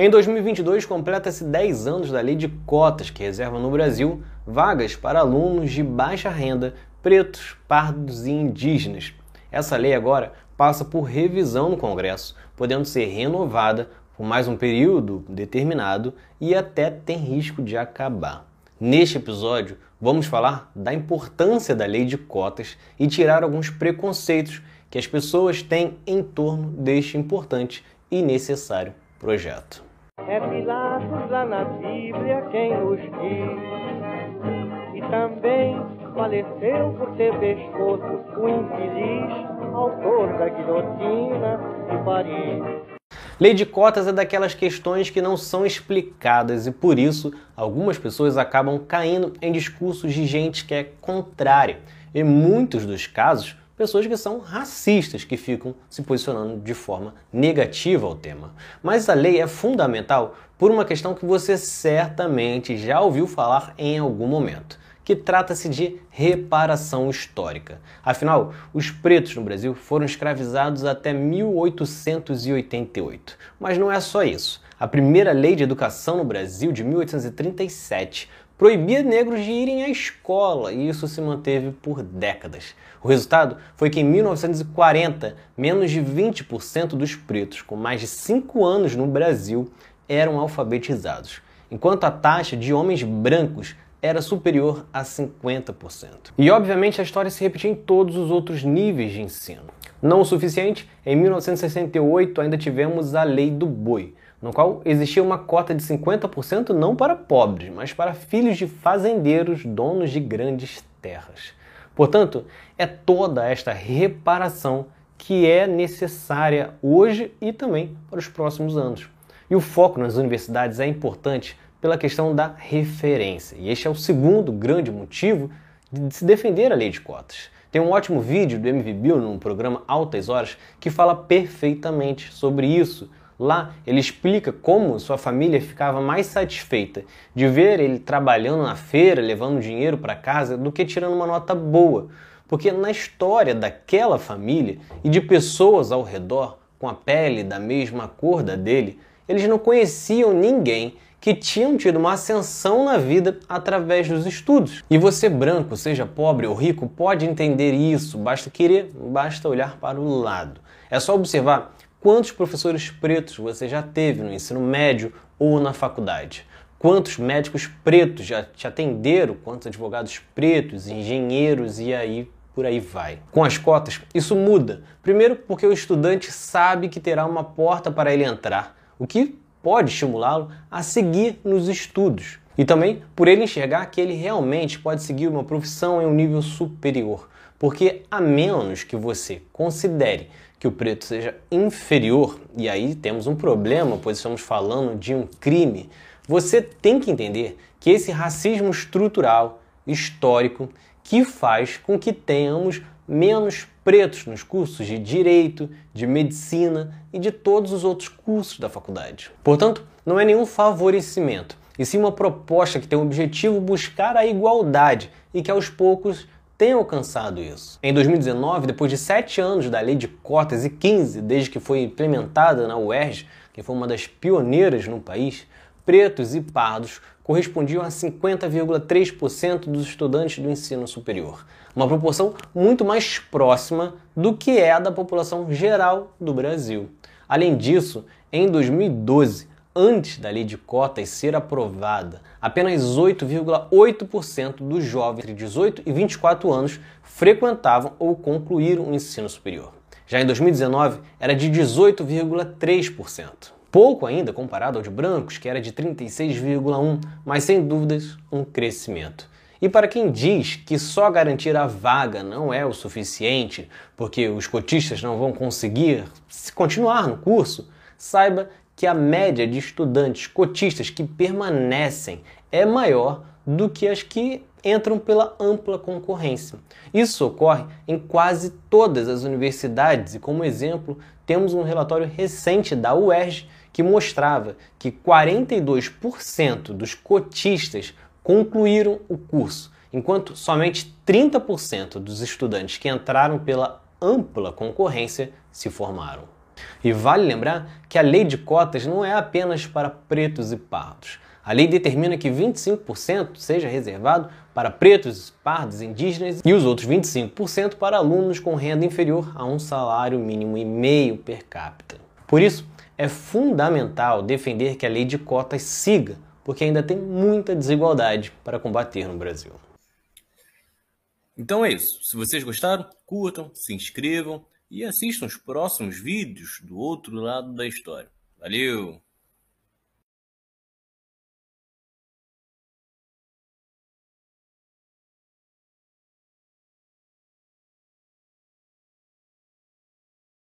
Em 2022, completa-se 10 anos da lei de cotas que reserva no Brasil vagas para alunos de baixa renda, pretos, pardos e indígenas. Essa lei agora passa por revisão no Congresso, podendo ser renovada por mais um período determinado e até tem risco de acabar. Neste episódio, vamos falar da importância da lei de cotas e tirar alguns preconceitos que as pessoas têm em torno deste importante e necessário projeto. É Pilatos lá na Bíblia quem nos diz, e também faleceu por ter pescoço o infeliz autor da guilhotina de Paris. Lei de cotas é daquelas questões que não são explicadas e por isso algumas pessoas acabam caindo em discursos de gente que é contrária. Em muitos dos casos, pessoas que são racistas, que ficam se posicionando de forma negativa ao tema. Mas a lei é fundamental por uma questão que você certamente já ouviu falar em algum momento que trata-se de reparação histórica. Afinal, os pretos no Brasil foram escravizados até 1888. Mas não é só isso. A primeira lei de educação no Brasil, de 1837, proibia negros de irem à escola e isso se manteve por décadas. O resultado foi que em 1940, menos de 20% dos pretos com mais de 5 anos no Brasil eram alfabetizados, enquanto a taxa de homens brancos era superior a 50%. E obviamente a história se repetia em todos os outros níveis de ensino. Não o suficiente, em 1968 ainda tivemos a Lei do Boi, no qual existia uma cota de 50% não para pobres, mas para filhos de fazendeiros, donos de grandes terras. Portanto, é toda esta reparação que é necessária hoje e também para os próximos anos. E o foco nas universidades é importante pela questão da referência. E este é o segundo grande motivo de se defender a lei de cotas. Tem um ótimo vídeo do MV Bill no programa Altas Horas que fala perfeitamente sobre isso. Lá ele explica como sua família ficava mais satisfeita de ver ele trabalhando na feira, levando dinheiro para casa, do que tirando uma nota boa. Porque na história daquela família e de pessoas ao redor com a pele da mesma cor da dele, eles não conheciam ninguém que tinham tido uma ascensão na vida através dos estudos. E você, branco, seja pobre ou rico, pode entender isso, basta querer, basta olhar para o lado. É só observar quantos professores pretos você já teve no ensino médio ou na faculdade. Quantos médicos pretos já te atenderam, quantos advogados pretos, engenheiros e aí por aí vai. Com as cotas, isso muda. Primeiro, porque o estudante sabe que terá uma porta para ele entrar, o que pode estimulá-lo a seguir nos estudos. E também por ele enxergar que ele realmente pode seguir uma profissão em um nível superior. Porque a menos que você considere que o preto seja inferior, e aí temos um problema, pois estamos falando de um crime, você tem que entender que esse racismo estrutural, histórico, que faz com que tenhamos menos pretos nos cursos de direito, de medicina e de todos os outros cursos da faculdade. Portanto, não é nenhum favorecimento, e sim uma proposta que tem o objetivo buscar a igualdade e que aos poucos tem alcançado isso. Em 2019, depois de sete anos da lei de cotas e 15 desde que foi implementada na UERJ, que foi uma das pioneiras no país, pretos e pardos correspondiam a 50,3% dos estudantes do ensino superior, uma proporção muito mais próxima do que é a da população geral do Brasil. Além disso, em 2012, antes da lei de cotas ser aprovada, apenas 8,8% dos jovens entre 18 e 24 anos frequentavam ou concluíram o ensino superior. Já em 2019, era de 18,3% pouco ainda comparado ao de brancos, que era de 36,1, mas sem dúvidas um crescimento. E para quem diz que só garantir a vaga não é o suficiente, porque os cotistas não vão conseguir continuar no curso, saiba que a média de estudantes cotistas que permanecem é maior do que as que entram pela ampla concorrência. Isso ocorre em quase todas as universidades e, como exemplo, temos um relatório recente da UERJ que mostrava que 42% dos cotistas concluíram o curso, enquanto somente 30% dos estudantes que entraram pela ampla concorrência se formaram. E vale lembrar que a lei de cotas não é apenas para pretos e pardos. A lei determina que 25% seja reservado para pretos, pardos, indígenas e os outros 25% para alunos com renda inferior a um salário mínimo e meio per capita. Por isso, é fundamental defender que a lei de cotas siga, porque ainda tem muita desigualdade para combater no Brasil. Então é isso. Se vocês gostaram, curtam, se inscrevam e assistam os próximos vídeos do outro lado da história. Valeu!